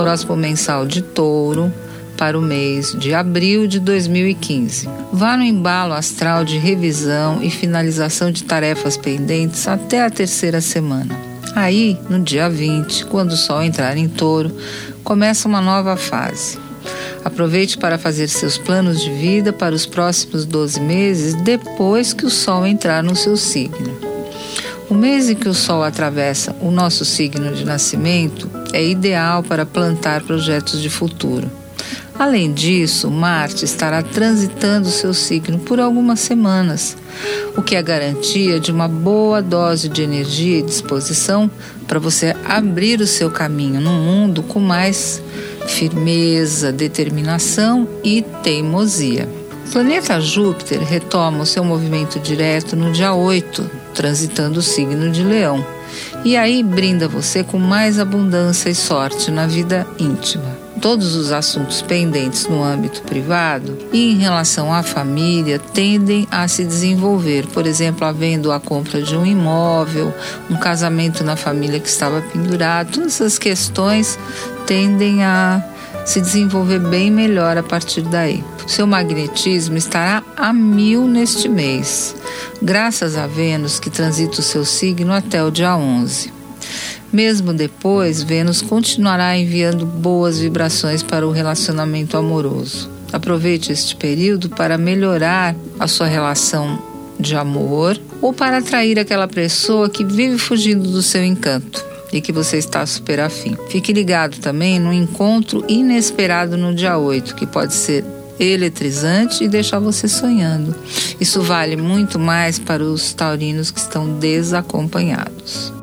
Horóscopo mensal de Touro para o mês de abril de 2015. Vá no embalo astral de revisão e finalização de tarefas pendentes até a terceira semana. Aí, no dia 20, quando o Sol entrar em Touro, começa uma nova fase. Aproveite para fazer seus planos de vida para os próximos 12 meses depois que o Sol entrar no seu signo. O mês em que o Sol atravessa o nosso signo de nascimento é ideal para plantar projetos de futuro. Além disso, Marte estará transitando seu signo por algumas semanas, o que é garantia de uma boa dose de energia e disposição para você abrir o seu caminho no mundo com mais firmeza, determinação e teimosia. O planeta Júpiter retoma o seu movimento direto no dia 8, transitando o signo de Leão. E aí brinda você com mais abundância e sorte na vida íntima. Todos os assuntos pendentes no âmbito privado e em relação à família tendem a se desenvolver, por exemplo, havendo a compra de um imóvel, um casamento na família que estava pendurado, todas essas questões tendem a se desenvolver bem melhor a partir daí. Seu magnetismo estará a mil neste mês, graças a Vênus que transita o seu signo até o dia 11. Mesmo depois, Vênus continuará enviando boas vibrações para o relacionamento amoroso. Aproveite este período para melhorar a sua relação de amor ou para atrair aquela pessoa que vive fugindo do seu encanto e que você está super afim. Fique ligado também no encontro inesperado no dia 8, que pode ser eletrizante e deixar você sonhando. Isso vale muito mais para os taurinos que estão desacompanhados.